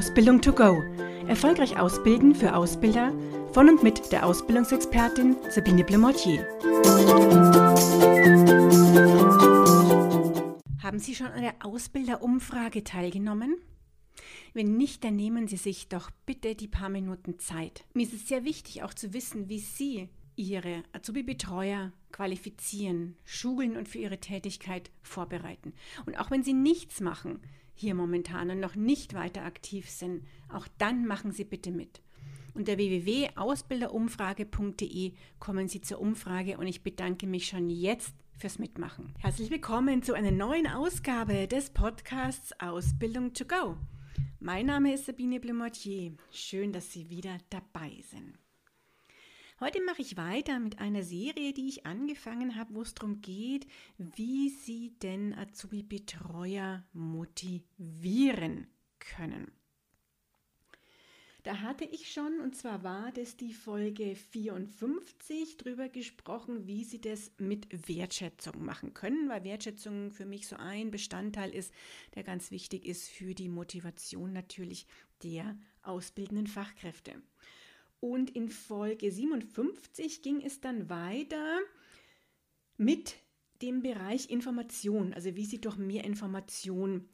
Ausbildung to go. Erfolgreich ausbilden für Ausbilder von und mit der Ausbildungsexpertin Sabine Blemortier. Haben Sie schon an der Ausbilderumfrage teilgenommen? Wenn nicht, dann nehmen Sie sich doch bitte die paar Minuten Zeit. Mir ist es sehr wichtig auch zu wissen, wie Sie Ihre Azubi-Betreuer qualifizieren, schulen und für ihre Tätigkeit vorbereiten. Und auch wenn Sie nichts machen, hier momentan und noch nicht weiter aktiv sind, auch dann machen Sie bitte mit. Unter www.ausbilderumfrage.de kommen Sie zur Umfrage und ich bedanke mich schon jetzt fürs Mitmachen. Herzlich willkommen zu einer neuen Ausgabe des Podcasts Ausbildung to go. Mein Name ist Sabine Blemortier. Schön, dass Sie wieder dabei sind. Heute mache ich weiter mit einer Serie, die ich angefangen habe, wo es darum geht, wie Sie denn Azubi-Betreuer motivieren können. Da hatte ich schon, und zwar war das die Folge 54, drüber gesprochen, wie Sie das mit Wertschätzung machen können, weil Wertschätzung für mich so ein Bestandteil ist, der ganz wichtig ist für die Motivation natürlich der ausbildenden Fachkräfte. Und in Folge 57 ging es dann weiter mit dem Bereich Information, also wie Sie doch mehr Information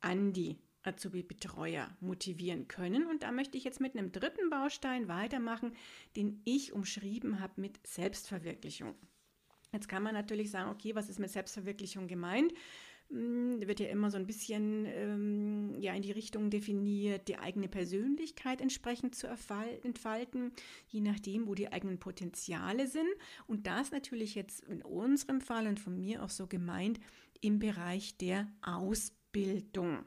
an die Azubi-Betreuer motivieren können. Und da möchte ich jetzt mit einem dritten Baustein weitermachen, den ich umschrieben habe mit Selbstverwirklichung. Jetzt kann man natürlich sagen, okay, was ist mit Selbstverwirklichung gemeint? Hm, wird ja immer so ein bisschen ähm, ja, in die Richtung definiert, die eigene Persönlichkeit entsprechend zu entfalten, je nachdem, wo die eigenen Potenziale sind. Und das natürlich jetzt in unserem Fall und von mir auch so gemeint im Bereich der Ausbildung.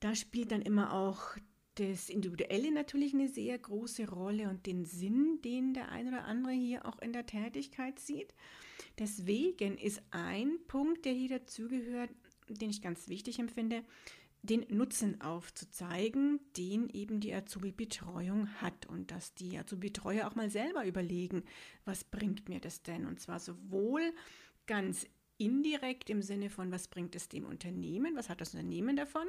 Da spielt dann immer auch das Individuelle natürlich eine sehr große Rolle und den Sinn, den der ein oder andere hier auch in der Tätigkeit sieht. Deswegen ist ein Punkt, der hier dazugehört, den ich ganz wichtig empfinde, den Nutzen aufzuzeigen, den eben die Azubi-Betreuung hat und dass die Azubi-Betreuer auch mal selber überlegen, was bringt mir das denn? Und zwar sowohl ganz indirekt im Sinne von, was bringt es dem Unternehmen, was hat das Unternehmen davon,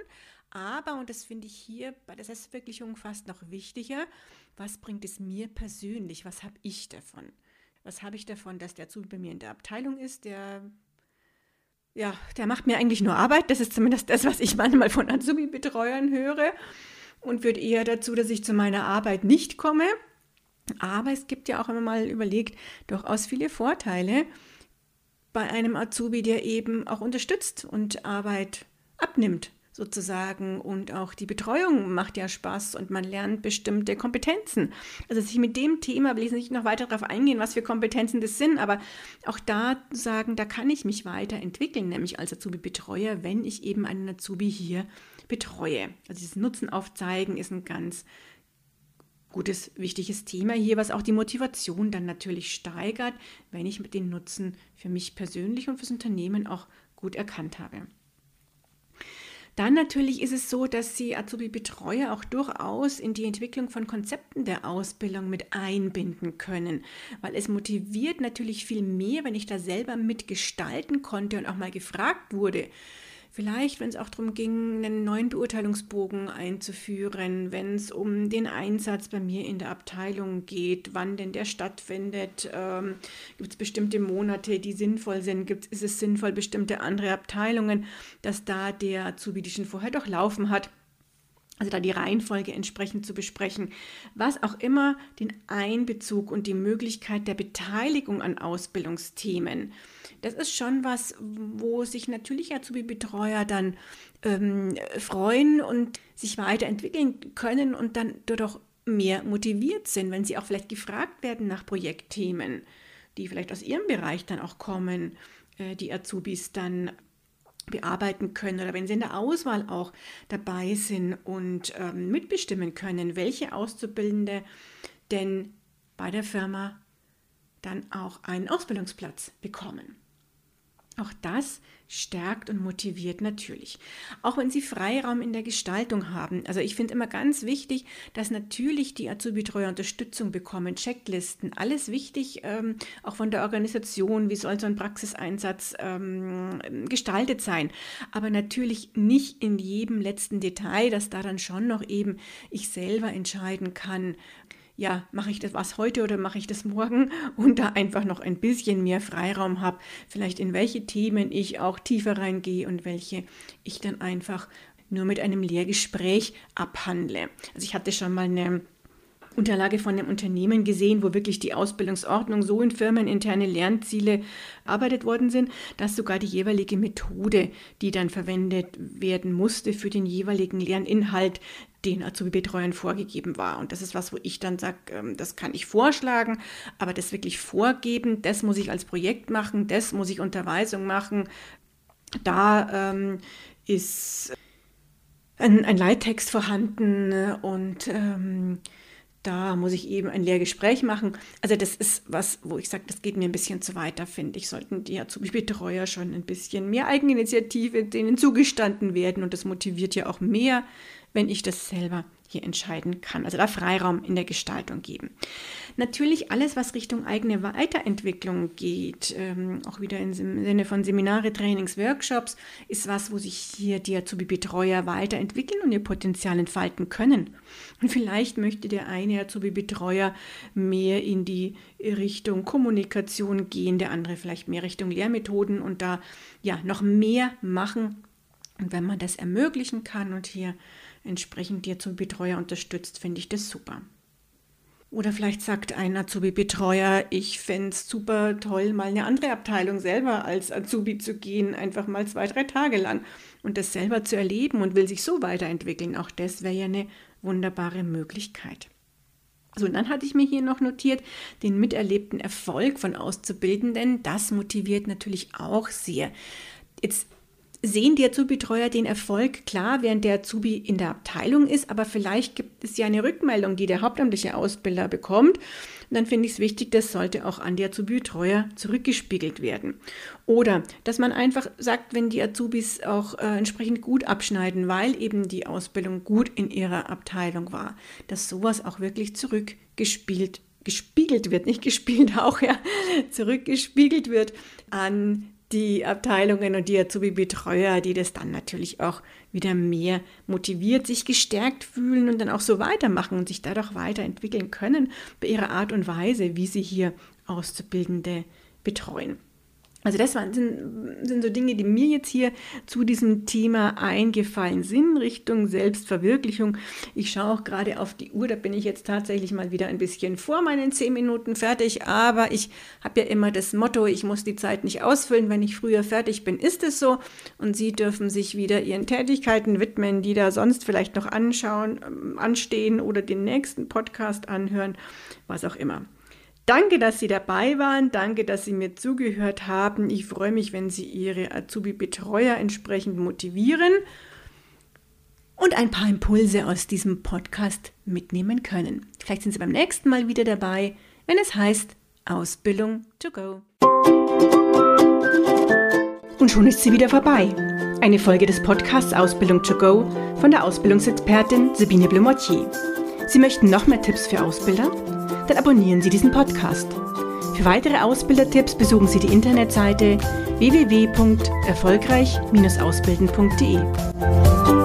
aber, und das finde ich hier bei der Selbstverwirklichung fast noch wichtiger, was bringt es mir persönlich, was habe ich davon? Was habe ich davon, dass der Azubi bei mir in der Abteilung ist, der ja, der macht mir eigentlich nur Arbeit. Das ist zumindest das, was ich manchmal von Azubi-Betreuern höre und führt eher dazu, dass ich zu meiner Arbeit nicht komme. Aber es gibt ja auch immer mal überlegt, durchaus viele Vorteile bei einem Azubi, der eben auch unterstützt und Arbeit abnimmt sozusagen und auch die Betreuung macht ja Spaß und man lernt bestimmte Kompetenzen. Also sich mit dem Thema will ich nicht noch weiter darauf eingehen, was für Kompetenzen das sind, aber auch da sagen, da kann ich mich weiterentwickeln, nämlich als Azubi-Betreuer, wenn ich eben einen Azubi hier betreue. Also dieses Nutzen aufzeigen ist ein ganz gutes, wichtiges Thema hier, was auch die Motivation dann natürlich steigert, wenn ich den Nutzen für mich persönlich und fürs Unternehmen auch gut erkannt habe. Dann natürlich ist es so, dass Sie Azubi-Betreuer auch durchaus in die Entwicklung von Konzepten der Ausbildung mit einbinden können, weil es motiviert natürlich viel mehr, wenn ich da selber mitgestalten konnte und auch mal gefragt wurde, Vielleicht, wenn es auch darum ging, einen neuen Beurteilungsbogen einzuführen, wenn es um den Einsatz bei mir in der Abteilung geht, wann denn der stattfindet, ähm, gibt es bestimmte Monate, die sinnvoll sind, gibt, ist es sinnvoll, bestimmte andere Abteilungen, dass da der Azubi, die schon vorher durchlaufen hat, also da die Reihenfolge entsprechend zu besprechen, was auch immer den Einbezug und die Möglichkeit der Beteiligung an Ausbildungsthemen. Das ist schon was, wo sich natürlich Azubi-Betreuer dann ähm, freuen und sich weiterentwickeln können und dann auch mehr motiviert sind, wenn sie auch vielleicht gefragt werden nach Projektthemen, die vielleicht aus ihrem Bereich dann auch kommen, äh, die Azubis dann bearbeiten können oder wenn sie in der Auswahl auch dabei sind und ähm, mitbestimmen können, welche Auszubildende denn bei der Firma dann auch einen Ausbildungsplatz bekommen. Auch das stärkt und motiviert natürlich. Auch wenn Sie Freiraum in der Gestaltung haben. Also ich finde immer ganz wichtig, dass natürlich die Azubi-Betreuer Unterstützung bekommen, Checklisten, alles wichtig, ähm, auch von der Organisation, wie soll so ein Praxiseinsatz ähm, gestaltet sein. Aber natürlich nicht in jedem letzten Detail, dass da dann schon noch eben ich selber entscheiden kann, ja, mache ich das was heute oder mache ich das morgen und da einfach noch ein bisschen mehr Freiraum habe, vielleicht in welche Themen ich auch tiefer reingehe und welche ich dann einfach nur mit einem Lehrgespräch abhandle. Also ich hatte schon mal eine Unterlage von einem Unternehmen gesehen, wo wirklich die Ausbildungsordnung so in firmeninterne Lernziele erarbeitet worden sind, dass sogar die jeweilige Methode, die dann verwendet werden musste für den jeweiligen Lerninhalt, den Azubi-Betreuern vorgegeben war. Und das ist was, wo ich dann sage, ähm, das kann ich vorschlagen, aber das wirklich vorgeben, das muss ich als Projekt machen, das muss ich Unterweisung machen. Da ähm, ist ein, ein, Leittext vorhanden ne, und ähm, da muss ich eben ein Lehrgespräch machen. Also das ist was, wo ich sage, das geht mir ein bisschen zu weiter, finde ich. Sollten die Azubi-Betreuer schon ein bisschen mehr Eigeninitiative denen zugestanden werden und das motiviert ja auch mehr, wenn ich das selber hier entscheiden kann. Also da Freiraum in der Gestaltung geben. Natürlich alles, was Richtung eigene Weiterentwicklung geht, ähm, auch wieder im Sinne von Seminare, Trainings, Workshops, ist was, wo sich hier die Azubi-Betreuer weiterentwickeln und ihr Potenzial entfalten können. Und vielleicht möchte der eine Azubi-Betreuer mehr in die Richtung Kommunikation gehen, der andere vielleicht mehr Richtung Lehrmethoden und da ja noch mehr machen. Und wenn man das ermöglichen kann und hier entsprechend dir zum Betreuer unterstützt, finde ich das super. Oder vielleicht sagt ein Azubi-Betreuer, ich fände es super toll, mal eine andere Abteilung selber als Azubi zu gehen, einfach mal zwei, drei Tage lang und das selber zu erleben und will sich so weiterentwickeln. Auch das wäre ja eine wunderbare Möglichkeit. So, und dann hatte ich mir hier noch notiert, den miterlebten Erfolg von Auszubildenden, das motiviert natürlich auch sehr. Jetzt sehen die Azubi-Betreuer den Erfolg klar, während der Azubi in der Abteilung ist, aber vielleicht gibt es ja eine Rückmeldung, die der hauptamtliche Ausbilder bekommt. Und dann finde ich es wichtig, das sollte auch an die Azubi-Betreuer zurückgespiegelt werden. Oder dass man einfach sagt, wenn die Azubis auch äh, entsprechend gut abschneiden, weil eben die Ausbildung gut in ihrer Abteilung war, dass sowas auch wirklich zurückgespielt gespiegelt wird, nicht gespielt auch, ja, zurückgespiegelt wird an die Abteilungen und die Azubi-Betreuer, die das dann natürlich auch wieder mehr motiviert, sich gestärkt fühlen und dann auch so weitermachen und sich dadurch weiterentwickeln können bei ihrer Art und Weise, wie sie hier Auszubildende betreuen. Also das waren, sind, sind so Dinge, die mir jetzt hier zu diesem Thema eingefallen sind, Richtung Selbstverwirklichung. Ich schaue auch gerade auf die Uhr, da bin ich jetzt tatsächlich mal wieder ein bisschen vor meinen zehn Minuten fertig, aber ich habe ja immer das Motto, ich muss die Zeit nicht ausfüllen, wenn ich früher fertig bin, ist es so. Und Sie dürfen sich wieder Ihren Tätigkeiten widmen, die da sonst vielleicht noch anschauen, ähm, anstehen oder den nächsten Podcast anhören, was auch immer. Danke, dass Sie dabei waren. Danke, dass Sie mir zugehört haben. Ich freue mich, wenn Sie Ihre Azubi-Betreuer entsprechend motivieren und ein paar Impulse aus diesem Podcast mitnehmen können. Vielleicht sind Sie beim nächsten Mal wieder dabei, wenn es heißt Ausbildung to go. Und schon ist sie wieder vorbei. Eine Folge des Podcasts Ausbildung to go von der Ausbildungsexpertin Sabine Blumotier. Sie möchten noch mehr Tipps für Ausbilder? Dann abonnieren Sie diesen Podcast. Für weitere Ausbildertipps besuchen Sie die Internetseite www.erfolgreich-ausbilden.de.